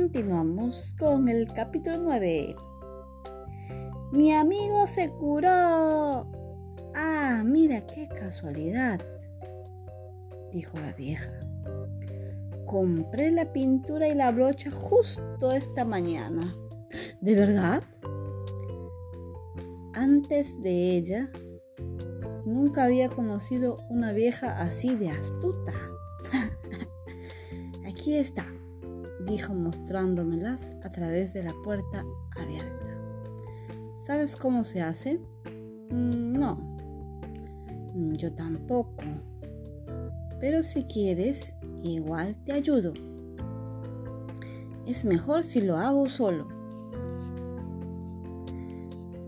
continuamos con el capítulo 9. Mi amigo se curó. Ah, mira qué casualidad, dijo la vieja. Compré la pintura y la brocha justo esta mañana. ¿De verdad? Antes de ella, nunca había conocido una vieja así de astuta. Aquí está, dijo mostrándomelas a través de la puerta abierta. ¿Sabes cómo se hace? Mm, no, mm, yo tampoco. Pero si quieres, igual te ayudo. Es mejor si lo hago solo.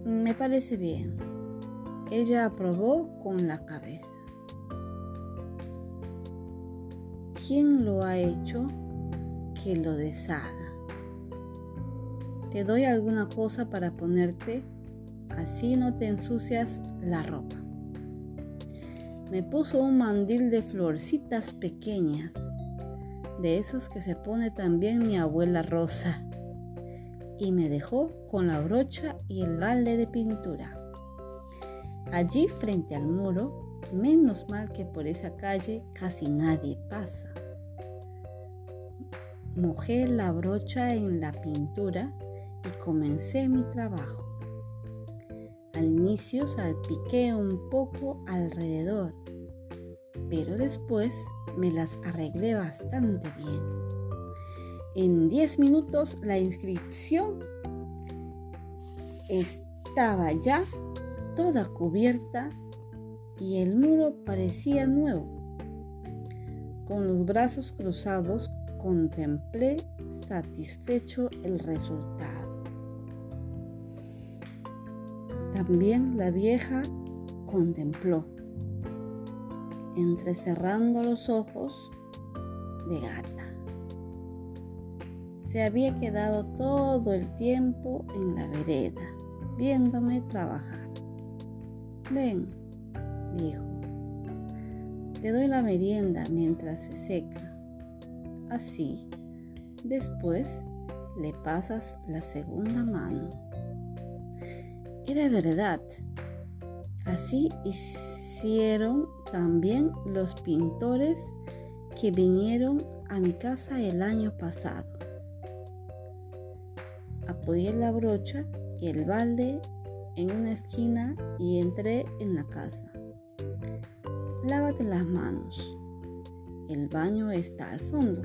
Me parece bien. Ella aprobó con la cabeza. ¿Quién lo ha hecho? Que lo deshaga. Te doy alguna cosa para ponerte, así no te ensucias la ropa. Me puso un mandil de florcitas pequeñas, de esos que se pone también mi abuela Rosa, y me dejó con la brocha y el balde de pintura. Allí frente al muro Menos mal que por esa calle casi nadie pasa. Mojé la brocha en la pintura y comencé mi trabajo. Al inicio salpiqué un poco alrededor, pero después me las arreglé bastante bien. En 10 minutos la inscripción estaba ya toda cubierta y el muro parecía nuevo. Con los brazos cruzados contemplé satisfecho el resultado. También la vieja contempló, entrecerrando los ojos de gata. Se había quedado todo el tiempo en la vereda, viéndome trabajar. Ven, dijo. Te doy la merienda mientras se seca. Así, después le pasas la segunda mano. Era verdad. Así hicieron también los pintores que vinieron a mi casa el año pasado. Apoyé la brocha y el balde en una esquina y entré en la casa. Lávate las manos. El baño está al fondo.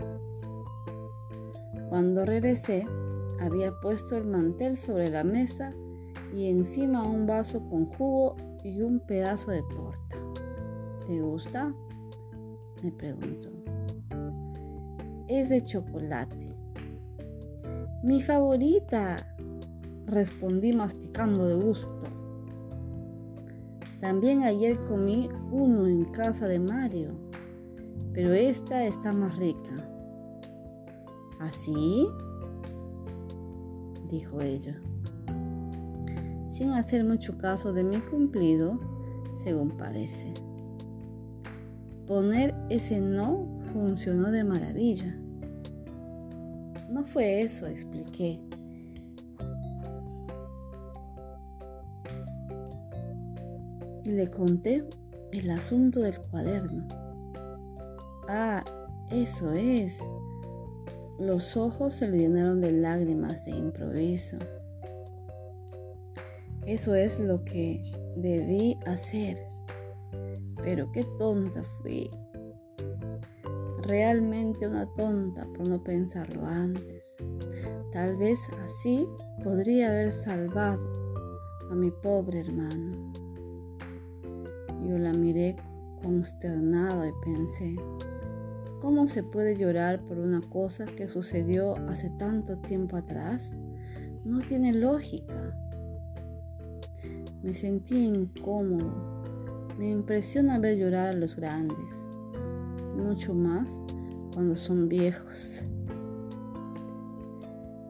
Cuando regresé, había puesto el mantel sobre la mesa y encima un vaso con jugo y un pedazo de torta. ¿Te gusta? Me preguntó. Es de chocolate. Mi favorita, respondí masticando de gusto. También ayer comí uno en casa de Mario, pero esta está más rica. ¿Así? dijo ella. Sin hacer mucho caso de mi cumplido, según parece. Poner ese no funcionó de maravilla. No fue eso, expliqué. le conté el asunto del cuaderno. Ah, eso es. Los ojos se le llenaron de lágrimas de improviso. Eso es lo que debí hacer. Pero qué tonta fui. Realmente una tonta por no pensarlo antes. Tal vez así podría haber salvado a mi pobre hermano. Yo la miré consternada y pensé, ¿cómo se puede llorar por una cosa que sucedió hace tanto tiempo atrás? No tiene lógica. Me sentí incómodo. Me impresiona ver llorar a los grandes, mucho más cuando son viejos.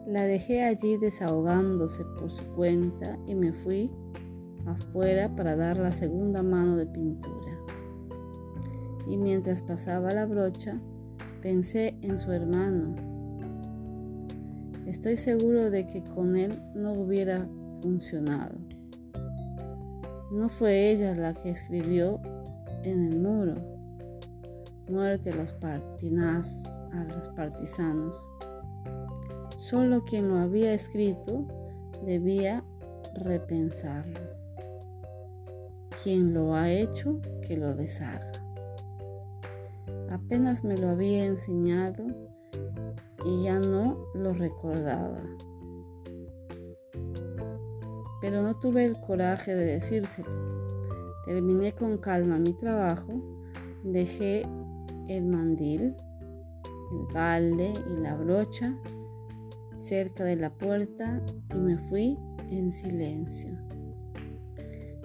La dejé allí desahogándose por su cuenta y me fui afuera para dar la segunda mano de pintura. Y mientras pasaba la brocha, pensé en su hermano. Estoy seguro de que con él no hubiera funcionado. No fue ella la que escribió en el muro, muerte a los, a los partisanos. Solo quien lo había escrito debía repensarlo. Quien lo ha hecho, que lo deshaga. Apenas me lo había enseñado y ya no lo recordaba. Pero no tuve el coraje de decírselo. Terminé con calma mi trabajo, dejé el mandil, el balde y la brocha cerca de la puerta y me fui en silencio.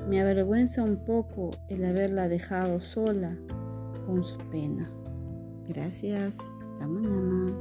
Me avergüenza un poco el haberla dejado sola con su pena. Gracias. Hasta mañana.